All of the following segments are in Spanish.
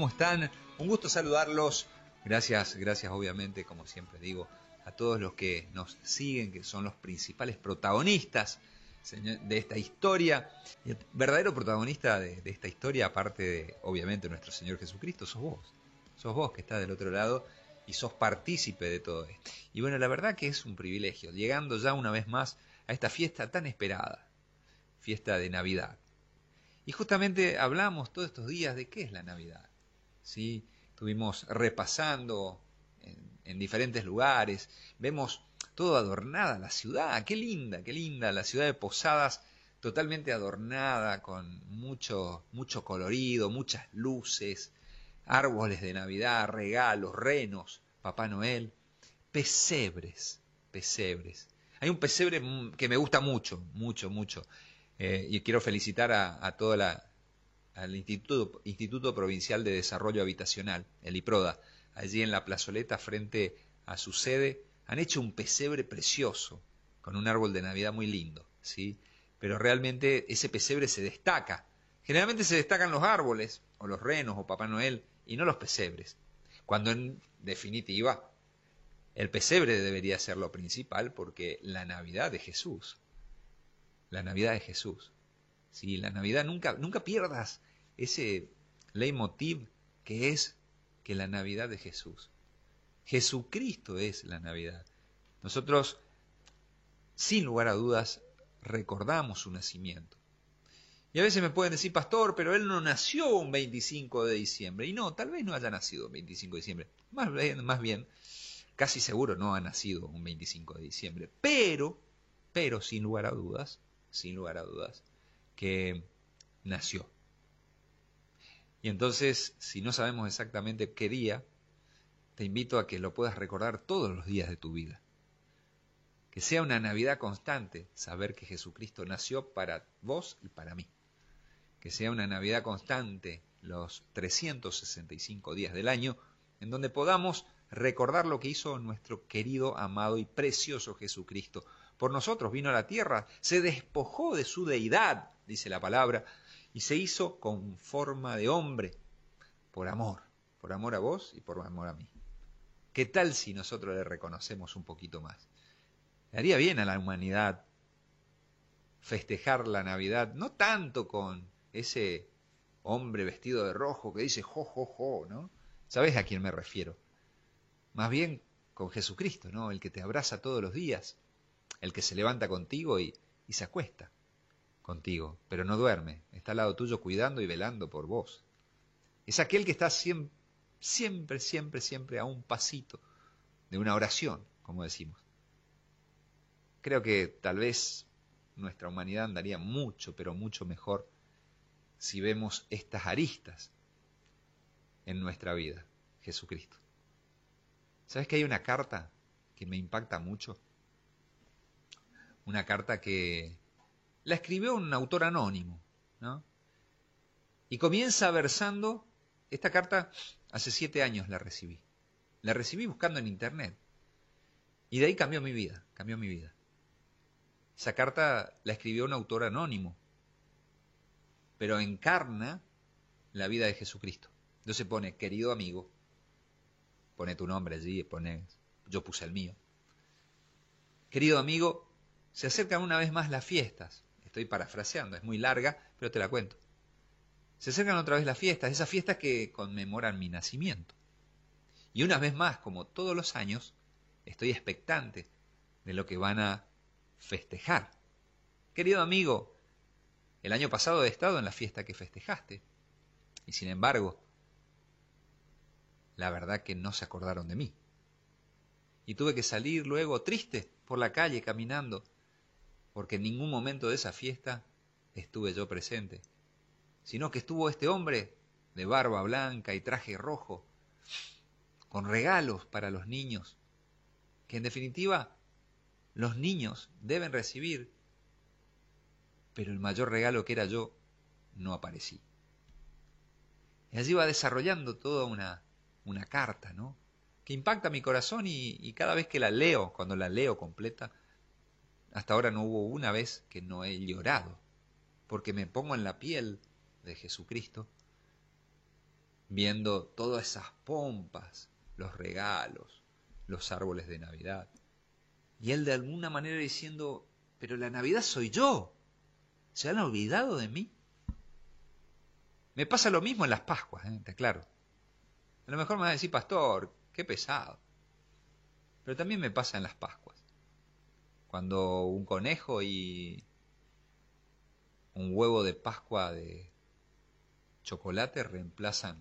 ¿Cómo están? Un gusto saludarlos. Gracias, gracias obviamente, como siempre digo, a todos los que nos siguen, que son los principales protagonistas de esta historia. El verdadero protagonista de, esta historia, aparte de, obviamente, nuestro Señor Jesucristo, sos vos. Sos vos que estás del otro lado y sos partícipe de todo esto. Y bueno, la verdad que es un privilegio, llegando ya una vez más a esta fiesta tan esperada, fiesta de Navidad. Y justamente hablamos todos estos días de qué es la Navidad. ¿Sí? Estuvimos repasando en, diferentes lugares, vemos todo adornada la ciudad, qué linda, qué linda, la ciudad de Posadas totalmente adornada con mucho, mucho colorido, muchas luces, árboles de Navidad, regalos, renos, Papá Noel, pesebres, pesebres. Hay un pesebre que me gusta mucho, mucho, mucho. Eh, y quiero felicitar a, a toda la, al Instituto, Provincial de Desarrollo Habitacional, el IPRODA, allí en la plazoleta frente a su sede, han hecho un pesebre precioso, con un árbol de Navidad muy lindo, ¿sí? Pero realmente ese pesebre se destaca. Generalmente se destacan los árboles, o los renos, o Papá Noel, y no los pesebres. Cuando en definitiva el pesebre debería ser lo principal porque la Navidad de Jesús, la Navidad de Jesús, ¿sí? la Navidad nunca, nunca pierdas ese leitmotiv que es que la Navidad de Jesús. Jesucristo es la Navidad. Nosotros, sin lugar a dudas, recordamos su nacimiento. Y a veces me pueden decir, pastor, pero él no nació un 25 de diciembre. Y no, tal vez no haya nacido un 25 de diciembre. Más bien, más bien, casi seguro no ha nacido un 25 de diciembre. Pero, pero sin lugar a dudas, sin lugar a dudas, que nació. Y entonces, si no sabemos exactamente qué día, te invito a que lo puedas recordar todos los días de tu vida. Que sea una Navidad constante saber que Jesucristo nació para vos y para mí. Que sea una Navidad constante los 365 días del año, en donde podamos recordar lo que hizo nuestro querido, amado y precioso Jesucristo. Por nosotros vino a la tierra, se despojó de su deidad, dice la palabra, y se hizo con forma de hombre, por amor, por amor a vos y por amor a mí. ¿Qué tal si nosotros le reconocemos un poquito más? Le haría bien a la humanidad festejar la Navidad, no tanto con ese hombre vestido de rojo que dice jo, jo, jo, ¿no? ¿Sabes a quién me refiero? Más bien con Jesucristo, ¿no? El que te abraza todos los días, el que se levanta contigo y, y se acuesta contigo, pero no duerme, está al lado tuyo cuidando y velando por vos. Es aquel que está siempre, siempre, siempre, siempre a un pasito de una oración, como decimos. Creo que tal vez nuestra humanidad andaría mucho, pero mucho mejor si vemos estas aristas en nuestra vida, Jesucristo. ¿Sabes que hay una carta que me impacta mucho? Una carta que la escribió un autor anónimo, ¿no? Y comienza versando, esta carta hace siete años la recibí. La recibí buscando en internet. Y de ahí cambió mi vida, cambió mi vida. Esa carta la escribió un autor anónimo, pero encarna la vida de Jesucristo. Entonces pone, querido amigo, pone tu nombre allí, pone, yo puse el mío. Querido amigo, se acercan una vez más las fiestas. Estoy parafraseando, es muy larga, pero te la cuento. Se acercan otra vez las fiestas, esas fiestas que conmemoran mi nacimiento. Y una vez más, como todos los años, estoy expectante de lo que van a festejar. Querido amigo, el año pasado he estado en la fiesta que festejaste. Y sin embargo, la verdad que no se acordaron de mí. Y tuve que salir luego triste por la calle caminando porque en ningún momento de esa fiesta estuve yo presente, sino que estuvo este hombre de barba blanca y traje rojo, con regalos para los niños, que en definitiva los niños deben recibir, pero el mayor regalo que era yo no aparecí. Y allí va desarrollando toda una, una carta, ¿no? Que impacta mi corazón y, y cada vez que la leo, cuando la leo completa, hasta ahora no hubo una vez que no he llorado, porque me pongo en la piel de Jesucristo viendo todas esas pompas, los regalos, los árboles de Navidad. Y él de alguna manera diciendo, pero la Navidad soy yo. ¿Se han olvidado de mí? Me pasa lo mismo en las Pascuas, ¿eh? está claro. A lo mejor me va a decir, pastor, qué pesado. Pero también me pasa en las Pascuas. Cuando un conejo y un huevo de Pascua de chocolate reemplazan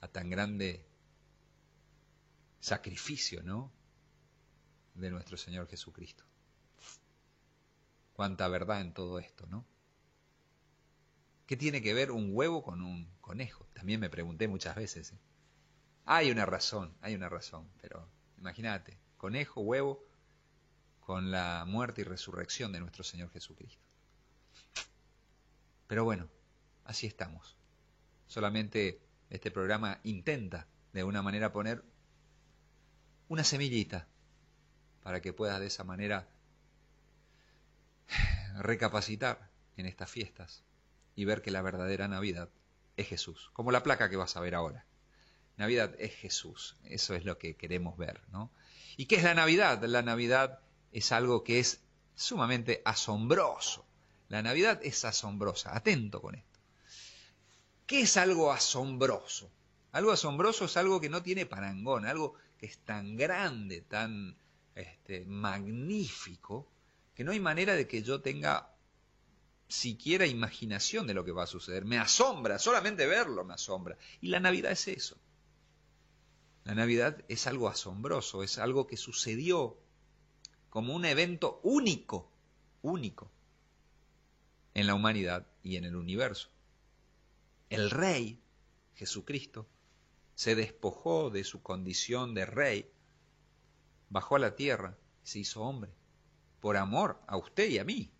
a tan grande sacrificio, ¿no? De nuestro Señor Jesucristo. Cuánta verdad en todo esto, ¿no? ¿Qué tiene que ver un huevo con un conejo? También me pregunté muchas veces. ¿eh? Hay una razón, hay una razón, pero imagínate, conejo, huevo, con la muerte y resurrección de nuestro Señor Jesucristo. Pero bueno, así estamos. Solamente este programa intenta de alguna manera poner una semillita para que puedas de esa manera recapacitar en estas fiestas y ver que la verdadera Navidad es Jesús, como la placa que vas a ver ahora. Navidad es Jesús, eso es lo que queremos ver, ¿no? ¿Y qué es la Navidad? La Navidad es algo que es sumamente asombroso. La Navidad es asombrosa, atento con esto. ¿Qué es algo asombroso? Algo asombroso es algo que no tiene parangón, algo que es tan grande, tan este, magnífico, que no hay manera de que yo tenga siquiera imaginación de lo que va a suceder. Me asombra, solamente verlo me asombra. Y la Navidad es eso. La Navidad es algo asombroso, es algo que sucedió como un evento único, único en la humanidad y en el universo. El rey, Jesucristo, se despojó de su condición de rey, bajó a la tierra y se hizo hombre, por amor a usted y a mí,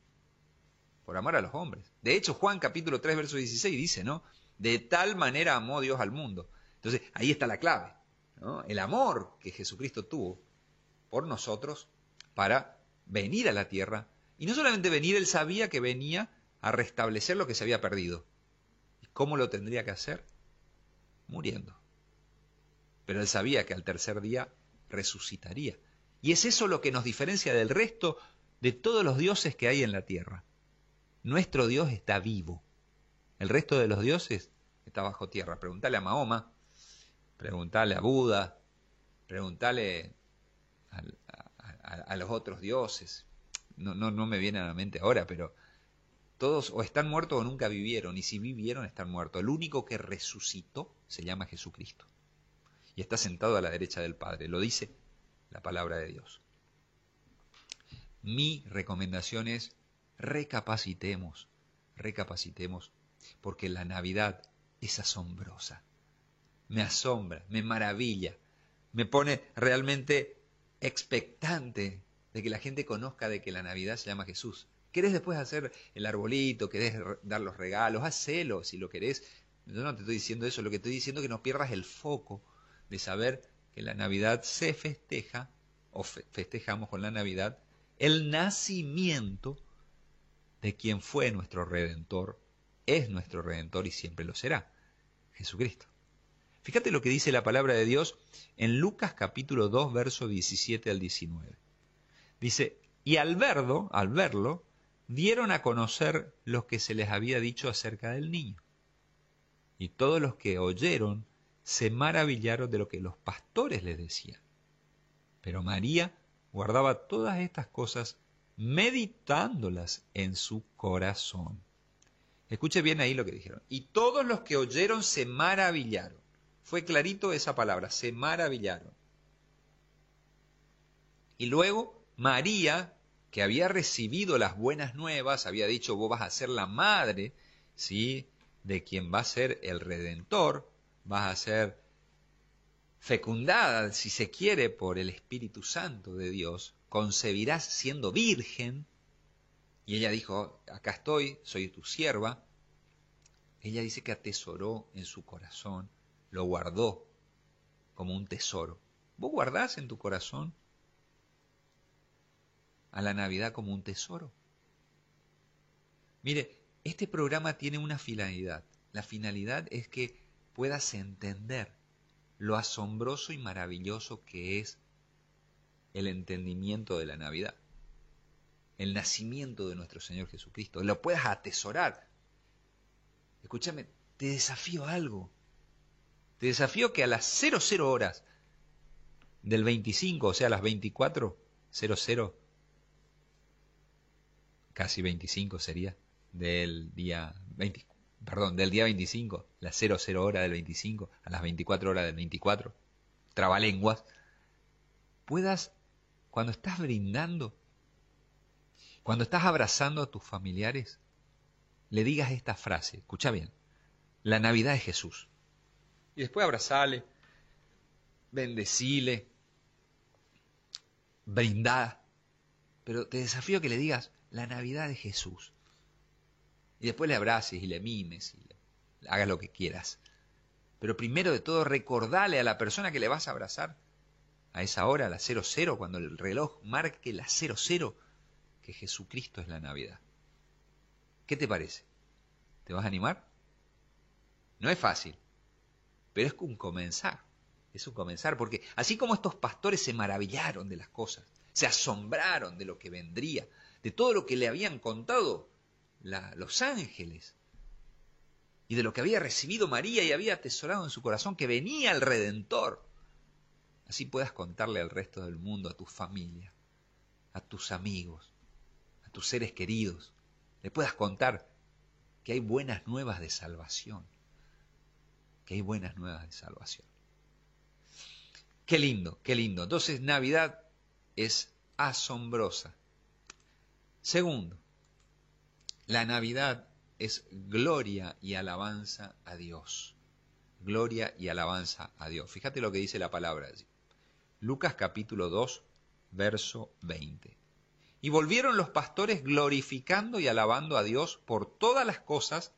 por amor a los hombres. De hecho, Juan capítulo 3, verso 16 dice, ¿no? De tal manera amó Dios al mundo. Entonces, ahí está la clave. El amor que Jesucristo tuvo por nosotros para venir a la tierra. Y no solamente venir, él sabía que venía a restablecer lo que se había perdido. ¿Y cómo lo tendría que hacer? Muriendo. Pero él sabía que al tercer día resucitaría. Y es eso lo que nos diferencia del resto de todos los dioses que hay en la tierra. Nuestro Dios está vivo. El resto de los dioses está bajo tierra. Preguntale a Mahoma, preguntale a Buda, preguntale a, los otros dioses. No, no, no me viene a la mente ahora, pero todos o están muertos o nunca vivieron, y si vivieron están muertos. El único que resucitó se llama Jesucristo. Y está sentado a la derecha del Padre. Lo dice la palabra de Dios. Mi recomendación es recapacitemos, recapacitemos, porque la Navidad es asombrosa. Me asombra, me maravilla, me pone realmente expectante de que la gente conozca de que la Navidad se llama Jesús. ¿Querés después hacer el arbolito? ¿Querés dar los regalos? Hacelo si lo querés. Yo no te estoy diciendo eso, lo que estoy diciendo es que no pierdas el foco de saber que la Navidad se festeja, o festejamos con la Navidad, el nacimiento de quien fue nuestro Redentor, es nuestro Redentor y siempre lo será, Jesucristo. Fíjate lo que dice la palabra de Dios en Lucas capítulo 2, verso 17 al 19. Dice, y al verlo, al verlo, dieron a conocer lo que se les había dicho acerca del niño. Y todos los que oyeron se maravillaron de lo que los pastores les decían. Pero María guardaba todas estas cosas meditándolas en su corazón. Escuche bien ahí lo que dijeron. Y todos los que oyeron se maravillaron fue clarito esa palabra, se maravillaron. Y luego María, que había recibido las buenas nuevas, había dicho, vos vas a ser la madre, ¿sí? De quien va a ser el redentor, vas a ser fecundada, si se quiere, por el Espíritu Santo de Dios, concebirás siendo virgen. Y ella dijo, acá estoy, soy tu sierva. Ella dice que atesoró en su corazón lo guardó como un tesoro. ¿Vos guardás en tu corazón a la Navidad como un tesoro? Mire, este programa tiene una finalidad. La finalidad es que puedas entender lo asombroso y maravilloso que es el entendimiento de la Navidad, el nacimiento de nuestro Señor Jesucristo, lo puedas atesorar. Escúchame, te desafío algo. Te desafío que a las 00 horas del 25, o sea, a las 24.00, casi 25 sería, del día 20, perdón, del día 25, las 00 hora del 25, a las 24 horas del 24, trabalenguas, puedas, cuando estás brindando, cuando estás abrazando a tus familiares, le digas esta frase, escucha bien, la Navidad es Jesús. Y después abrazale, bendecile, brindá. Pero te desafío que le digas la Navidad de Jesús. Y después le abraces y le mimes y le hagas lo que quieras. Pero primero de todo, recordale a la persona que le vas a abrazar a esa hora, a la 00, cuando el reloj marque la 00, que Jesucristo es la Navidad. ¿Qué te parece? ¿Te vas a animar? No es fácil, pero es un comenzar. Es un comenzar, porque así como estos pastores se maravillaron de las cosas, se asombraron de lo que vendría, de todo lo que le habían contado los ángeles, y de lo que había recibido María y había atesorado en su corazón que venía el Redentor. Así puedas contarle al resto del mundo, a tu familia, a tus amigos, a tus seres queridos, le puedas contar que hay buenas nuevas de salvación, que hay buenas nuevas de salvación. Qué lindo, qué lindo. Entonces Navidad es asombrosa. Segundo, la Navidad es gloria y alabanza a Dios. Gloria y alabanza a Dios. Fíjate lo que dice la palabra allí. Lucas capítulo 2, verso 20. Y volvieron los pastores glorificando y alabando a Dios por todas las cosas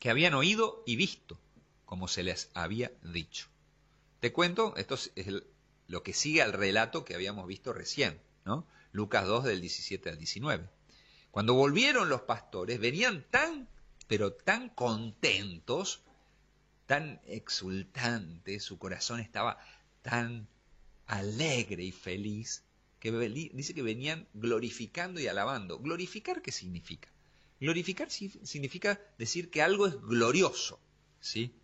que habían oído y visto, como se les había dicho. Te cuento, esto es lo que sigue al relato que habíamos visto recién, ¿no? Lucas 2 del 17 al 19. Cuando volvieron los pastores, venían tan, pero tan contentos, tan exultantes, su corazón estaba tan alegre y feliz, que dice que venían glorificando y alabando. ¿Glorificar qué significa? Glorificar significa decir que algo es glorioso, ¿sí?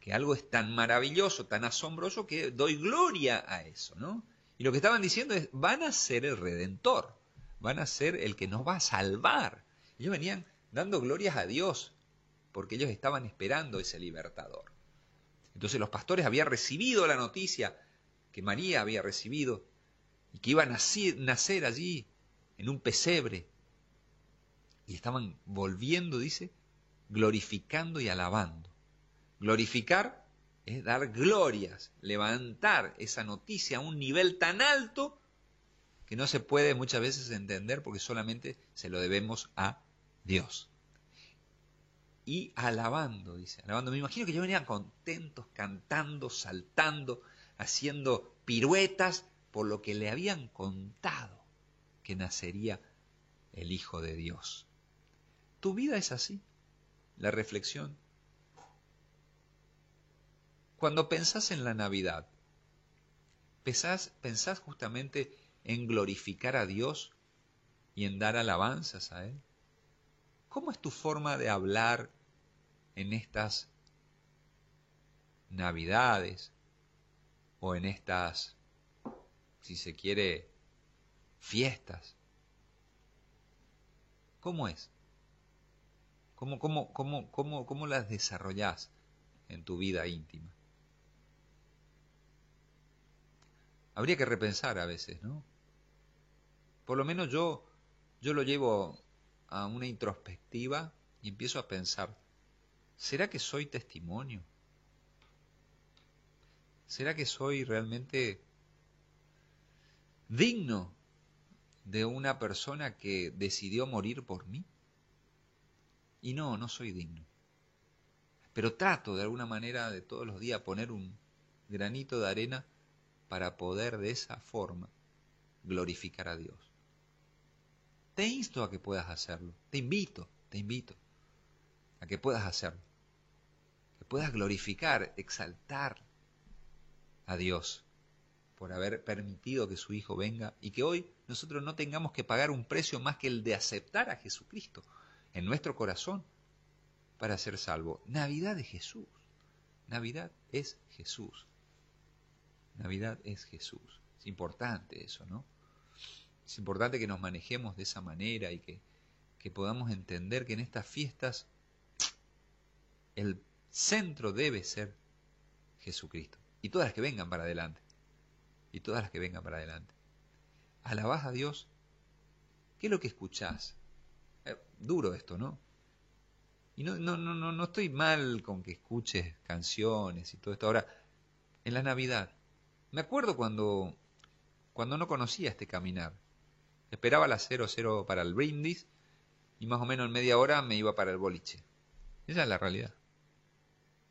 que algo es tan maravilloso, tan asombroso, que doy gloria a eso, ¿no? Y lo que estaban diciendo es, van a ser el redentor, van a ser el que nos va a salvar. Ellos venían dando glorias a Dios, porque ellos estaban esperando ese libertador. Entonces los pastores habían recibido la noticia que María había recibido y que iba a nacer, nacer allí en un pesebre. Y estaban volviendo, dice, glorificando y alabando. Glorificar es dar glorias, levantar esa noticia a un nivel tan alto que no se puede muchas veces entender porque solamente se lo debemos a Dios. Y alabando, dice, alabando. Me imagino que yo venían contentos, cantando, saltando, haciendo piruetas por lo que le habían contado que nacería el Hijo de Dios. ¿Tu vida es así? La reflexión cuando pensás en la Navidad, ¿pensás, ¿pensás justamente en glorificar a Dios y en dar alabanzas a Él? ¿Cómo es tu forma de hablar en estas Navidades o en estas, si se quiere, fiestas? ¿Cómo es? ¿Cómo, cómo, cómo, cómo, cómo las desarrollás en tu vida íntima? habría que repensar a veces, ¿no? Por lo menos yo, yo lo llevo a una introspectiva y empiezo a pensar, ¿será que soy testimonio? ¿Será que soy realmente digno de una persona que decidió morir por mí? Y no, no soy digno. Pero trato de alguna manera de todos los días poner un granito de arena para poder de esa forma glorificar a Dios. Te insto a que puedas hacerlo, te invito, te invito a que puedas hacerlo. puedas glorificar, exaltar a Dios por haber permitido que su Hijo venga y que hoy nosotros no tengamos que pagar un precio más que el de aceptar a Jesucristo en nuestro corazón para ser salvo. Navidad es Jesús. Navidad es Jesús. Navidad es Jesús. Es importante eso, ¿no? Es importante que nos manejemos de esa manera y que, que podamos entender que en estas fiestas el centro debe ser Jesucristo. Y todas las que vengan para adelante. Y todas las que vengan para adelante. Alabás a Dios. ¿Qué es lo que escuchás? Eh, duro esto, ¿no? Y no, no, no, no, no estoy mal con que escuches canciones y todo esto. Ahora, en la Navidad, me acuerdo cuando, cuando no conocía este caminar. Esperaba las 00 para el brindis y más o menos en media hora me iba para el boliche. Esa es la realidad.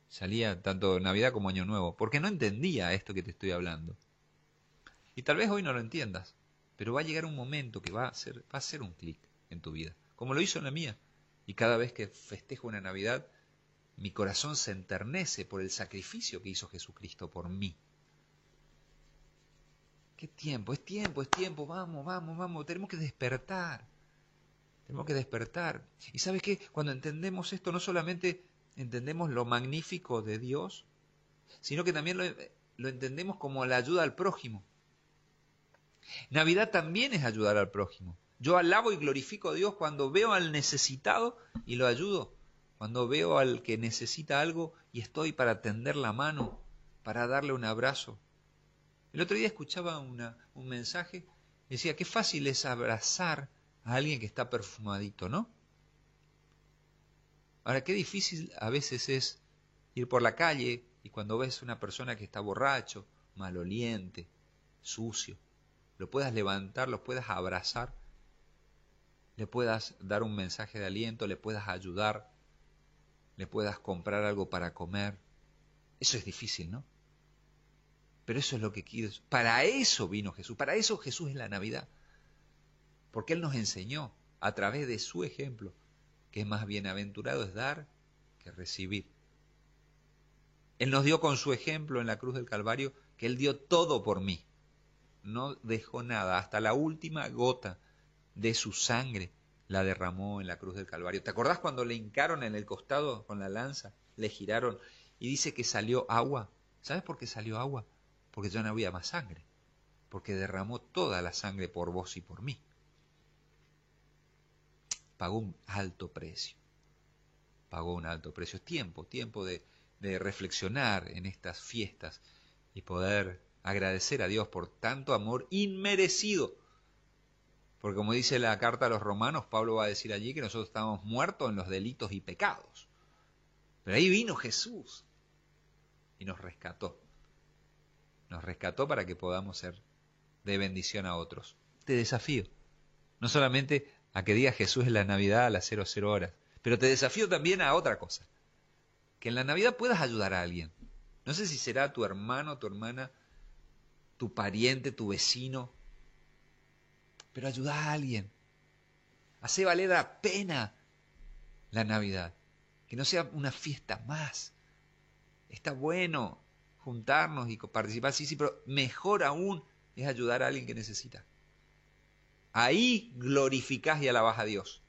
Salía tanto Navidad como Año Nuevo, porque no entendía esto que te estoy hablando. Y tal vez hoy no lo entiendas, pero va a llegar un momento que va a ser, va a ser un clic en tu vida, como lo hizo en la mía. Y cada vez que festejo una Navidad, mi corazón se enternece por el sacrificio que hizo Jesucristo por mí. ¿Qué tiempo? Es tiempo, es tiempo, vamos, vamos, vamos, tenemos que despertar. Tenemos que despertar. Y sabes qué, cuando entendemos esto, no solamente entendemos lo magnífico de Dios, sino que también lo, entendemos como la ayuda al prójimo. Navidad también es ayudar al prójimo. Yo alabo y glorifico a Dios cuando veo al necesitado y lo ayudo. Cuando veo al que necesita algo y estoy para tender la mano, para darle un abrazo. El otro día escuchaba una, un mensaje, decía, qué fácil es abrazar a alguien que está perfumadito, ¿no? Ahora, qué difícil a veces es ir por la calle y cuando ves una persona que está borracho, maloliente, sucio, lo puedas levantar, lo puedas abrazar, le puedas dar un mensaje de aliento, le puedas ayudar, le puedas comprar algo para comer. Eso es difícil, ¿no? Pero eso es lo que quieres. Para eso vino Jesús, para eso Jesús es la Navidad. Porque Él nos enseñó a través de su ejemplo que más bienaventurado es dar que recibir. Él nos dio con su ejemplo en la cruz del Calvario que Él dio todo por mí. No dejó nada, hasta la última gota de su sangre la derramó en la cruz del Calvario. ¿Te acordás cuando le hincaron en el costado con la lanza? Le giraron y dice que salió agua. ¿Sabes por qué salió agua? Porque ya no había más sangre. Porque derramó toda la sangre por vos y por mí pagó un alto precio. Pagó un alto precio. Es tiempo, tiempo de, reflexionar en estas fiestas y poder agradecer a Dios por tanto amor inmerecido. Porque como dice la carta a los romanos, Pablo va a decir allí que nosotros estábamos muertos en los delitos y pecados. Pero ahí vino Jesús y nos rescató. Nos rescató para que podamos ser de bendición a otros. Te desafío. No solamente a que diga Jesús en la Navidad a las 00 horas. Pero te desafío también a otra cosa. Que en la Navidad puedas ayudar a alguien. No sé si será tu hermano, tu hermana, tu pariente, tu vecino. Pero ayuda a alguien. Hace valer la pena la Navidad. Que no sea una fiesta más. Está bueno juntarnos y participar, sí, sí, pero mejor aún es ayudar a alguien que necesita. Ahí glorificás y alabás a Dios.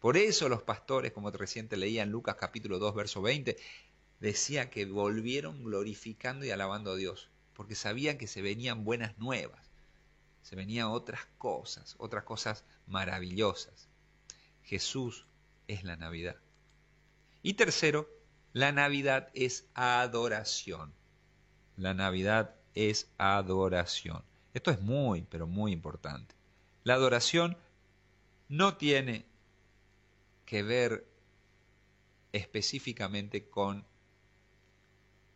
Por eso los pastores, como reciente leía en Lucas capítulo 2, verso 20, decía que volvieron glorificando y alabando a Dios, porque sabían que se venían buenas nuevas, se venían otras cosas, otras cosas maravillosas. Jesús es la Navidad. Y tercero, la Navidad es adoración. La Navidad es adoración. Esto es muy, pero muy importante. La adoración no tiene que ver específicamente con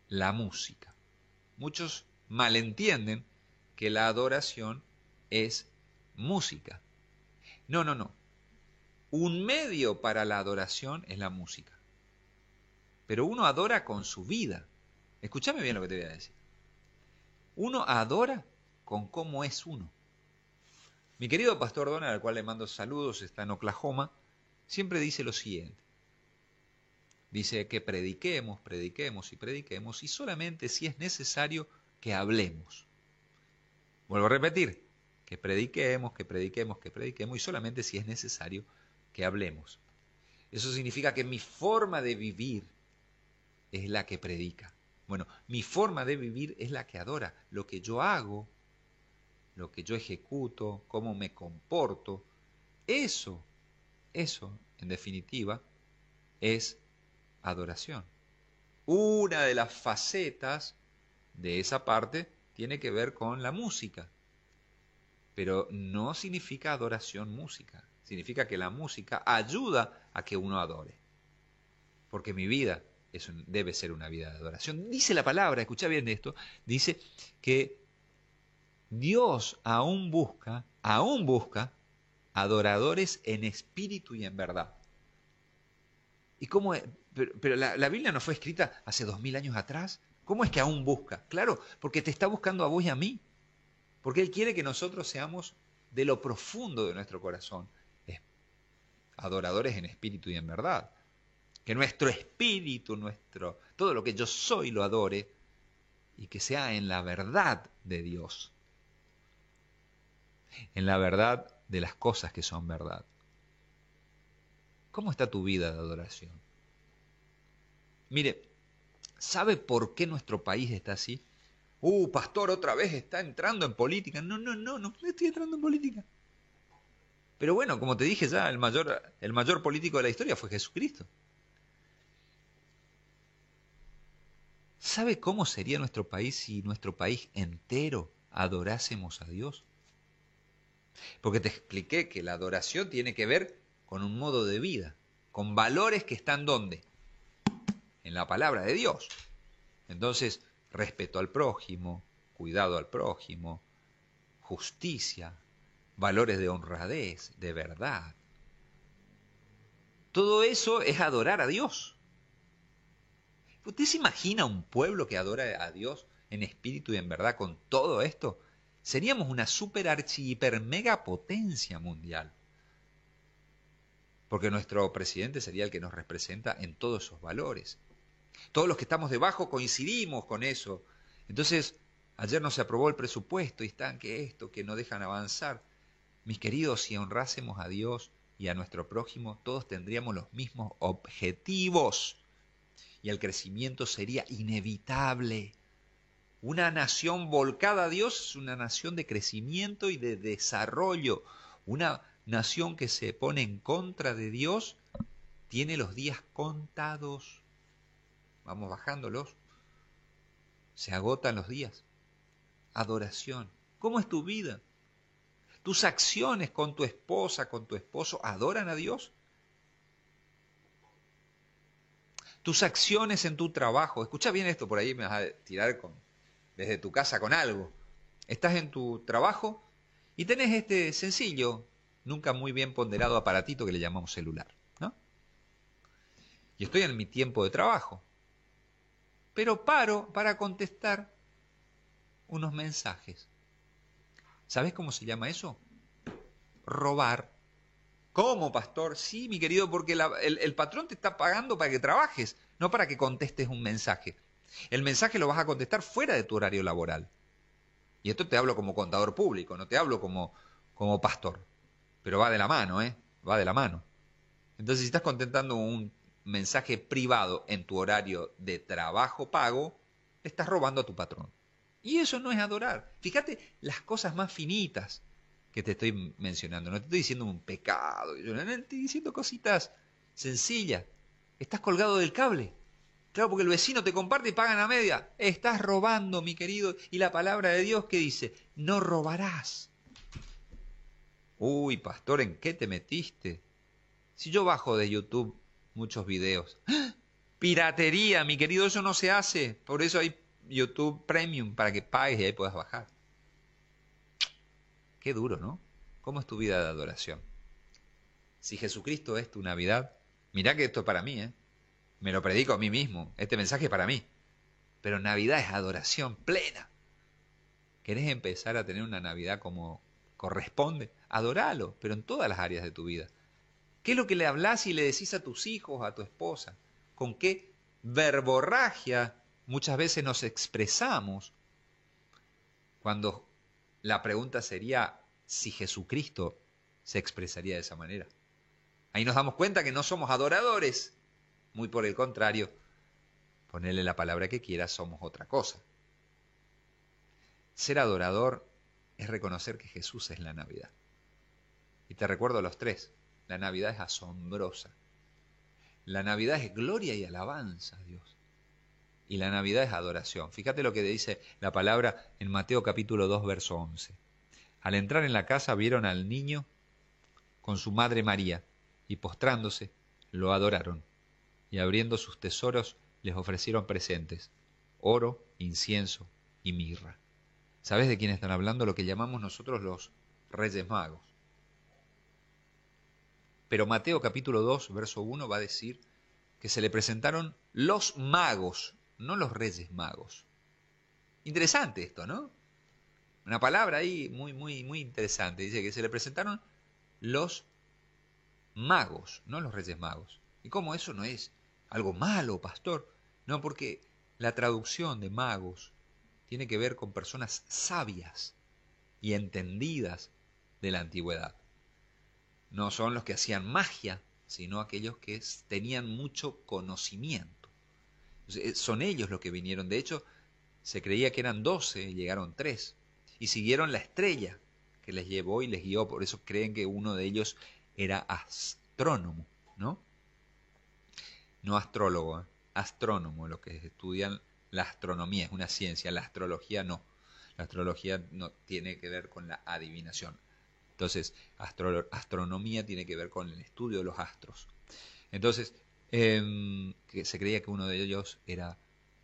la música. Muchos malentienden que la adoración es música. No, no, no. Un medio para la adoración es la música. Pero uno adora con su vida. Escúchame bien lo que te voy a decir. Uno adora con cómo es uno. Mi querido pastor Donald, al cual le mando saludos, está en Oklahoma, siempre dice lo siguiente. Dice que prediquemos, prediquemos y prediquemos y solamente si es necesario que hablemos. Vuelvo a repetir, que prediquemos, que prediquemos, que prediquemos y solamente si es necesario que hablemos. Eso significa que mi forma de vivir es la que predica. Bueno, mi forma de vivir es la que adora. Lo que yo hago, lo que yo ejecuto, cómo me comporto, eso, eso, en definitiva, es adoración. Una de las facetas de esa parte tiene que ver con la música. Pero no significa adoración música. Significa que la música ayuda a que uno adore. Porque mi vida es debe ser una vida de adoración. Dice la palabra, escucha bien esto, dice que Dios aún busca, aún busca adoradores en espíritu y en verdad. ¿Y cómo? Pero, la, Biblia no fue escrita hace dos mil años atrás. ¿Cómo es que aún busca? Claro, porque te está buscando a vos y a mí. Porque Él quiere que nosotros seamos de lo profundo de nuestro corazón, adoradores en espíritu y en verdad. Que nuestro espíritu, nuestro, todo lo que yo soy lo adore y que sea en la verdad de Dios. En la verdad de las cosas que son verdad. ¿Cómo está tu vida de adoración? Mire, ¿Sabe por qué nuestro país está así? Uh, pastor, otra vez está entrando en política. No, no, no, no estoy entrando en política. Pero bueno, como te dije ya, el mayor, el mayor político de la historia fue Jesucristo. ¿Sabe cómo sería nuestro país si nuestro país entero adorásemos a Dios? Porque te expliqué que la adoración tiene que ver con un modo de vida, con valores que están donde? en la palabra de Dios. Entonces, respeto al prójimo, cuidado al prójimo, justicia, valores de honradez, de verdad. Todo eso es adorar a Dios. ¿Usted se imagina un pueblo que adora a Dios en espíritu y en verdad con todo esto? Seríamos una super archi hiper mega potencia mundial. Porque nuestro presidente sería el que nos representa en todos esos valores. Todos los que estamos debajo coincidimos con eso. Entonces, ayer no se aprobó el presupuesto y están que esto, que no dejan avanzar. Mis queridos, si honrásemos a Dios y a nuestro prójimo, todos tendríamos los mismos objetivos y el crecimiento sería inevitable. Una nación volcada a Dios es una nación de crecimiento y de desarrollo. Una nación que se pone en contra de Dios tiene los días contados vamos bajándolos, se agotan los días. Adoración. ¿Cómo es tu vida? ¿Tus acciones con tu esposa, con tu esposo, adoran a Dios? Tus acciones en tu trabajo. Escucha bien esto, por ahí me vas a tirar con, desde tu casa con algo. Estás en tu trabajo y tenés este sencillo, nunca muy bien ponderado aparatito que le llamamos celular. ¿no? Y estoy en mi tiempo de trabajo pero paro para contestar unos mensajes. ¿Sabes cómo se llama eso? Robar. ¿Cómo, pastor? Sí, mi querido, porque el, patrón te está pagando para que trabajes, no para que contestes un mensaje. El mensaje lo vas a contestar fuera de tu horario laboral. Y esto te hablo como contador público, no te hablo como, como pastor. Pero va de la mano, ¿eh? Va de la mano. Entonces, si estás contestando un mensaje privado en tu horario de trabajo pago, estás robando a tu patrón. Y eso no es adorar. Fíjate las cosas más finitas que te estoy mencionando. No te estoy diciendo un pecado, no te estoy diciendo cositas sencillas. Estás colgado del cable. Claro, porque el vecino te comparte y pagan a media. Estás robando, mi querido. Y la palabra de Dios que dice, no robarás. Uy, pastor, ¿en qué te metiste? Si yo bajo de YouTube muchos videos. Piratería, mi querido, eso no se hace. Por eso hay YouTube Premium para que pagues y ahí puedas bajar. Qué duro, ¿no? ¿Cómo es tu vida de adoración? Si Jesucristo es tu Navidad, mirá que esto es para mí, ¿eh? Me lo predico a mí mismo. Este mensaje es para mí. Pero Navidad es adoración plena. ¿Querés empezar a tener una Navidad como corresponde? Adoralo, pero en todas las áreas de tu vida. ¿Qué es lo que le hablas y le decís a tus hijos, a tu esposa? con qué verborragia muchas veces nos expresamos cuando la pregunta sería si Jesucristo se expresaría de esa manera. Ahí nos damos cuenta que no somos adoradores, muy por el contrario, ponerle la palabra que quiera, somos otra cosa. Ser adorador es reconocer que Jesús es la Navidad. Y te recuerdo los tres, la Navidad es asombrosa. La Navidad es gloria y alabanza a Dios. Y la Navidad es adoración. Fíjate lo que dice la palabra en Mateo capítulo 2, verso 11. Al entrar en la casa vieron al niño con su madre María, y postrándose, lo adoraron, y abriendo sus tesoros les ofrecieron presentes, oro, incienso y mirra. ¿Sabes de quién están hablando? Lo que llamamos nosotros los reyes magos. Pero Mateo capítulo 2, verso 1 va a decir que se le presentaron los magos, no los reyes magos. Interesante esto, ¿no? Una palabra ahí muy, muy, muy interesante. Dice que se le presentaron los magos, no los reyes magos. ¿Y cómo eso no es algo malo, pastor? No, porque la traducción de magos tiene que ver con personas sabias y entendidas de la antigüedad. No son los que hacían magia, sino aquellos que tenían mucho conocimiento. Eh, son ellos los que vinieron. De hecho, se creía que eran doce, llegaron tres, y siguieron la estrella que les llevó y les guió. Por eso creen que uno de ellos era astrónomo, ¿no? No astrólogo, ¿eh? astrónomo, lo que estudian la astronomía, es una ciencia, la astrología no. La astrología no tiene que ver con la adivinación. Entonces, astronomía tiene que ver con el estudio de los astros. Entonces, em, que se creía que uno de ellos era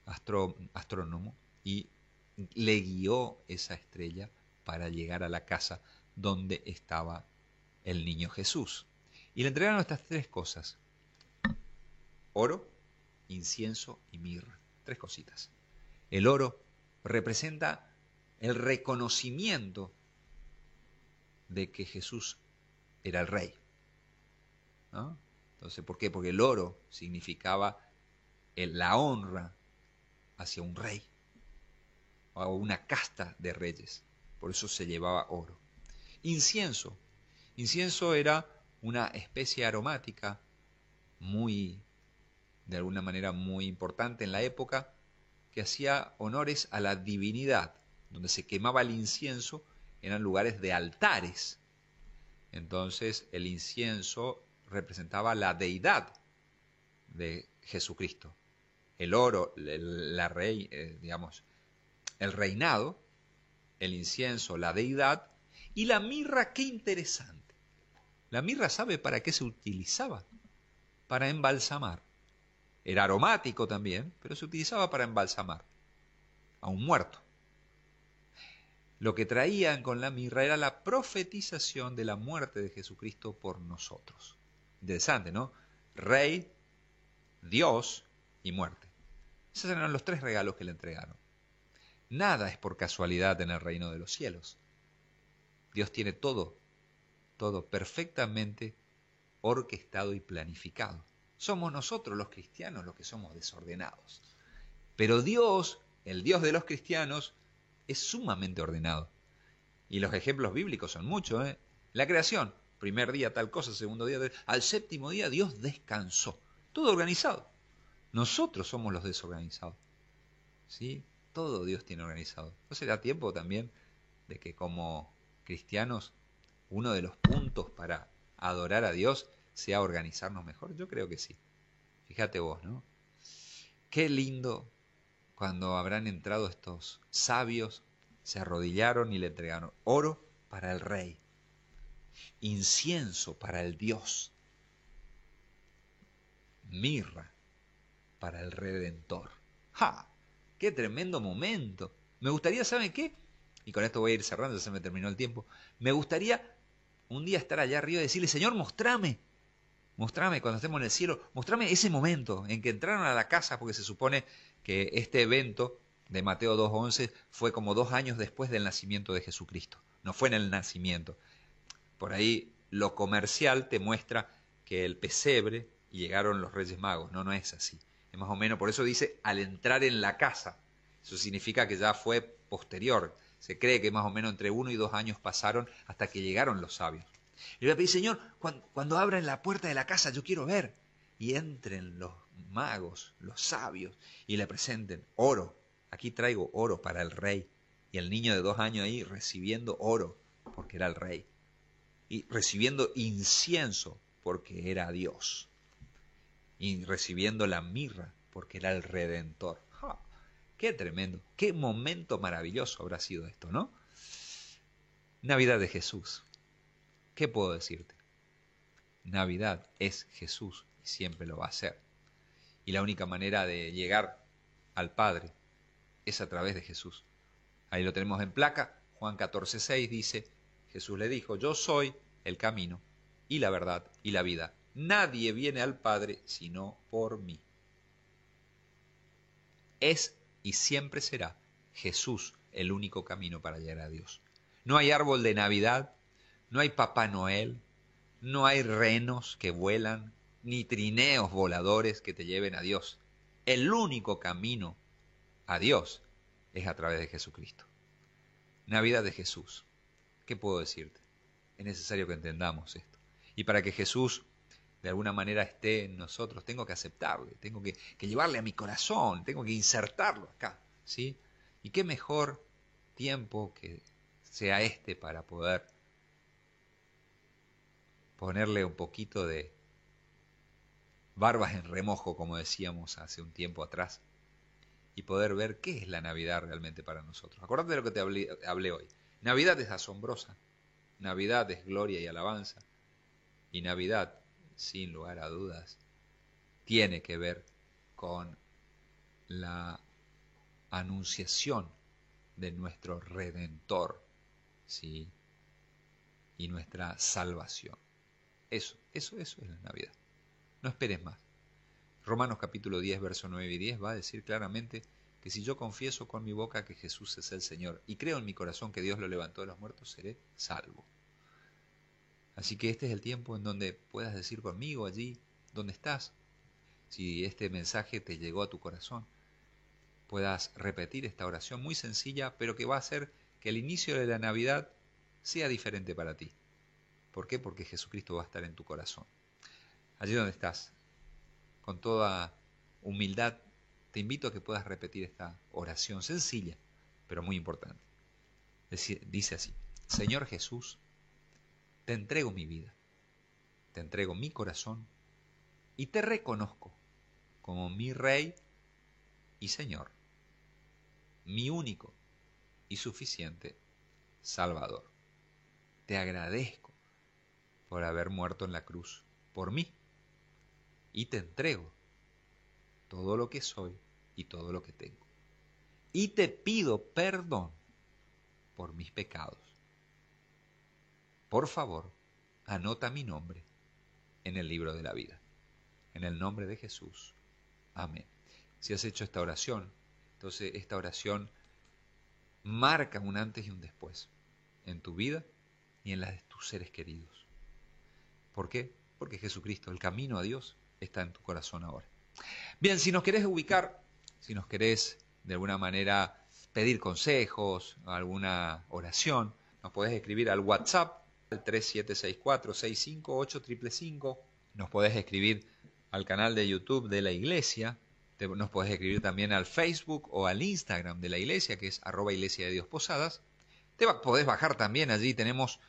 astrónomo y le guió esa estrella para llegar a la casa donde estaba el niño Jesús. Y le entregaron estas tres cosas. Oro, incienso y mirra. Tres cositas. El oro representa el reconocimiento de que Jesús era el rey. Entonces, ¿por qué? Porque el oro significaba la honra hacia un rey o una casta de reyes. Por eso se llevaba oro. Incienso. Incienso era una especie aromática muy, de alguna manera muy importante en la época, que hacía honores a la divinidad, donde se quemaba el incienso eran lugares de altares. Entonces el incienso representaba la deidad de Jesucristo. El oro, la rey, eh, digamos, el reinado, el incienso, la deidad, y la mirra, qué interesante. La mirra sabe para qué se utilizaba, para embalsamar. Era aromático también, pero se utilizaba para embalsamar a un muerto. Lo que traían con la mirra era la profetización de la muerte de Jesucristo por nosotros. Interesante, ¿no? Rey, Dios y muerte. Esos eran los tres regalos que le entregaron. Nada es por casualidad en el reino de los cielos. Dios tiene todo, todo perfectamente orquestado y planificado. Somos nosotros los cristianos los que somos desordenados. Pero Dios, el Dios de los cristianos, es sumamente ordenado. Y los ejemplos bíblicos son muchos. ¿eh? La creación, primer día tal cosa, segundo día, al séptimo día Dios descansó. Todo organizado. Nosotros somos los desorganizados. ¿Sí? Todo Dios tiene organizado. ¿No será tiempo también de que como cristianos uno de los puntos para adorar a Dios sea organizarnos mejor? Yo creo que sí. Fíjate vos, ¿no? Qué lindo cuando habrán entrado estos sabios, se arrodillaron y le entregaron oro para el rey, incienso para el Dios, mirra para el Redentor. ¡Ja! ¡Qué tremendo momento! Me gustaría, ¿saben qué? Y con esto voy a ir cerrando, ya se me terminó el tiempo. Me gustaría un día estar allá arriba y decirle, Señor, mostrame, mostrame cuando estemos en el cielo, mostrame ese momento en que entraron a la casa, porque se supone que este evento de Mateo 2.11 fue como dos años después del nacimiento de Jesucristo. No fue en el nacimiento. Por ahí lo comercial te muestra que el pesebre y llegaron los Reyes Magos. No, no es así. Es más o menos, por eso dice al entrar en la casa. Eso significa que ya fue posterior. Se cree que más o menos entre uno y dos años pasaron hasta que llegaron los sabios. Y le pedí, Señor, cuando, cuando abran la puerta de la casa, yo quiero ver. Y entren los magos, los sabios, y le presenten oro. Aquí traigo oro para el rey. Y el niño de dos años ahí recibiendo oro, porque era el rey. Y recibiendo incienso, porque era Dios. Y recibiendo la mirra, porque era el redentor. ¡Qué tremendo! ¡Qué momento maravilloso habrá sido esto, ¿no? Navidad de Jesús. ¿Qué puedo decirte? Navidad es Jesús y siempre lo va a ser. Y la única manera de llegar al Padre es a través de Jesús. Ahí lo tenemos en placa. Juan 14:6 dice, Jesús le dijo, yo soy el camino y la verdad y la vida. Nadie viene al Padre sino por mí. Es y siempre será Jesús el único camino para llegar a Dios. No hay árbol de Navidad, no hay Papá Noel, no hay renos que vuelan, ni trineos voladores que te lleven a Dios. El único camino a Dios es a través de Jesucristo. Navidad de Jesús. ¿Qué puedo decirte? Es necesario que entendamos esto. Y para que Jesús de alguna manera esté en nosotros, tengo que aceptarle, tengo que, que llevarle a mi corazón, tengo que insertarlo acá. ¿sí? Y qué mejor tiempo que sea este para poder ponerle un poquito de barbas en remojo, como decíamos hace un tiempo atrás, y poder ver qué es la Navidad realmente para nosotros. Acordate de lo que te hablé, hoy. Navidad es asombrosa, Navidad es gloria y alabanza, y Navidad, sin lugar a dudas, tiene que ver con la anunciación de nuestro Redentor, ¿sí? Y nuestra salvación. Eso, eso, eso es la Navidad. No esperes más. Romanos capítulo 10, verso 9 y 10 va a decir claramente que si yo confieso con mi boca que Jesús es el Señor y creo en mi corazón que Dios lo levantó de los muertos, seré salvo. Así que este es el tiempo en donde puedas decir conmigo allí donde estás, si este mensaje te llegó a tu corazón, puedas repetir esta oración muy sencilla, pero que va a hacer que el inicio de la Navidad sea diferente para ti. ¿Por qué? Porque Jesucristo va a estar en tu corazón. Allí donde estás, con toda humildad, te invito a que puedas repetir esta oración sencilla, pero muy importante. Dice así, Señor Jesús, te entrego mi vida, te entrego mi corazón y te reconozco como mi Rey y Señor, mi único y suficiente Salvador. Te agradezco por haber muerto en la cruz por mí. Y te entrego todo lo que soy y todo lo que tengo. Y te pido perdón por mis pecados. Por favor, anota mi nombre en el libro de la vida. En el nombre de Jesús. Amén. Si has hecho esta oración, entonces esta oración marca un antes y un después en tu vida y en las de tus seres queridos. ¿Por qué? Porque Jesucristo, el camino a Dios, está en tu corazón ahora. Bien, si nos querés ubicar, si nos querés de alguna manera pedir consejos, alguna oración, nos podés escribir al WhatsApp al 3764-658-555. Nos podés escribir al canal de YouTube de la iglesia. Nos podés escribir también al Facebook o al Instagram de la iglesia, que es arroba iglesia de Dios Posadas. Te podés bajar también, allí tenemos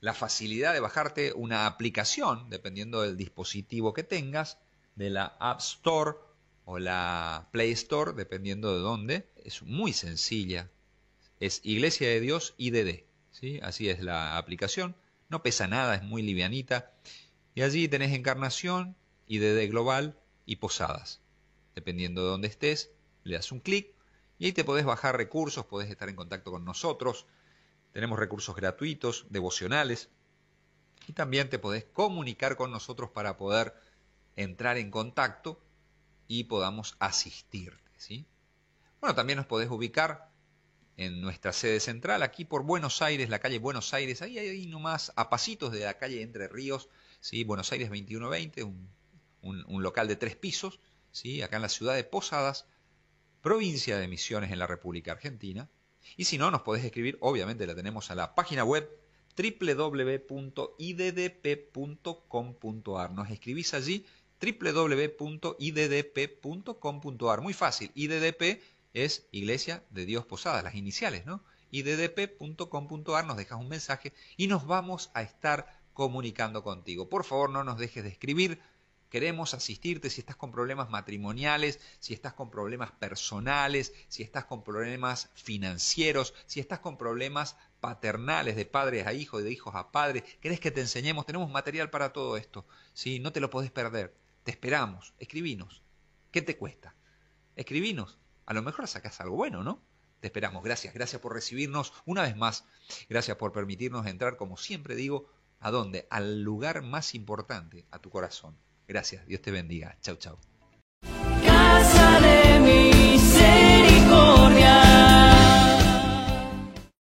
la facilidad de bajarte una aplicación, dependiendo del dispositivo que tengas, de la App Store o la Play Store, dependiendo de dónde. Es muy sencilla. Es Iglesia de Dios IDD. ¿sí? Así es la aplicación. No pesa nada, es muy livianita. Y allí tenés encarnación, IDD global y posadas. Dependiendo de dónde estés, le das un clic y ahí te podés bajar recursos, podés estar en contacto con nosotros tenemos recursos gratuitos, devocionales, y también te podés comunicar con nosotros para poder entrar en contacto y podamos asistirte. ¿sí? Bueno, también nos podés ubicar en nuestra sede central, aquí por Buenos Aires, la calle Buenos Aires, ahí, ahí nomás, a pasitos de la calle Entre Ríos, ¿sí? Buenos Aires 2120, un, un, local de tres pisos, ¿sí? acá en la ciudad de Posadas, provincia de Misiones en la República Argentina. Y si no, nos podés escribir, obviamente la tenemos a la página web www.iddp.com.ar. Nos escribís allí www.iddp.com.ar. Muy fácil, IDDP es Iglesia de Dios Posada, las iniciales, ¿no? iddp.com.ar, nos dejas un mensaje y nos vamos a estar comunicando contigo. Por favor, no nos dejes de escribir. Queremos asistirte si estás con problemas matrimoniales, si estás con problemas personales, si estás con problemas financieros, si estás con problemas paternales de padres a hijos, de hijos a padres. ¿Querés que te enseñemos? Tenemos material para todo esto. Si no te lo podés perder. Te esperamos. Escribinos. ¿Qué te cuesta? Escribinos. A lo mejor sacas algo bueno, ¿no? Te esperamos. Gracias. Gracias por recibirnos una vez más. Gracias por permitirnos entrar, como siempre digo, ¿A dónde? Al lugar más importante, a tu corazón. Gracias, Dios te bendiga. Chau, chau.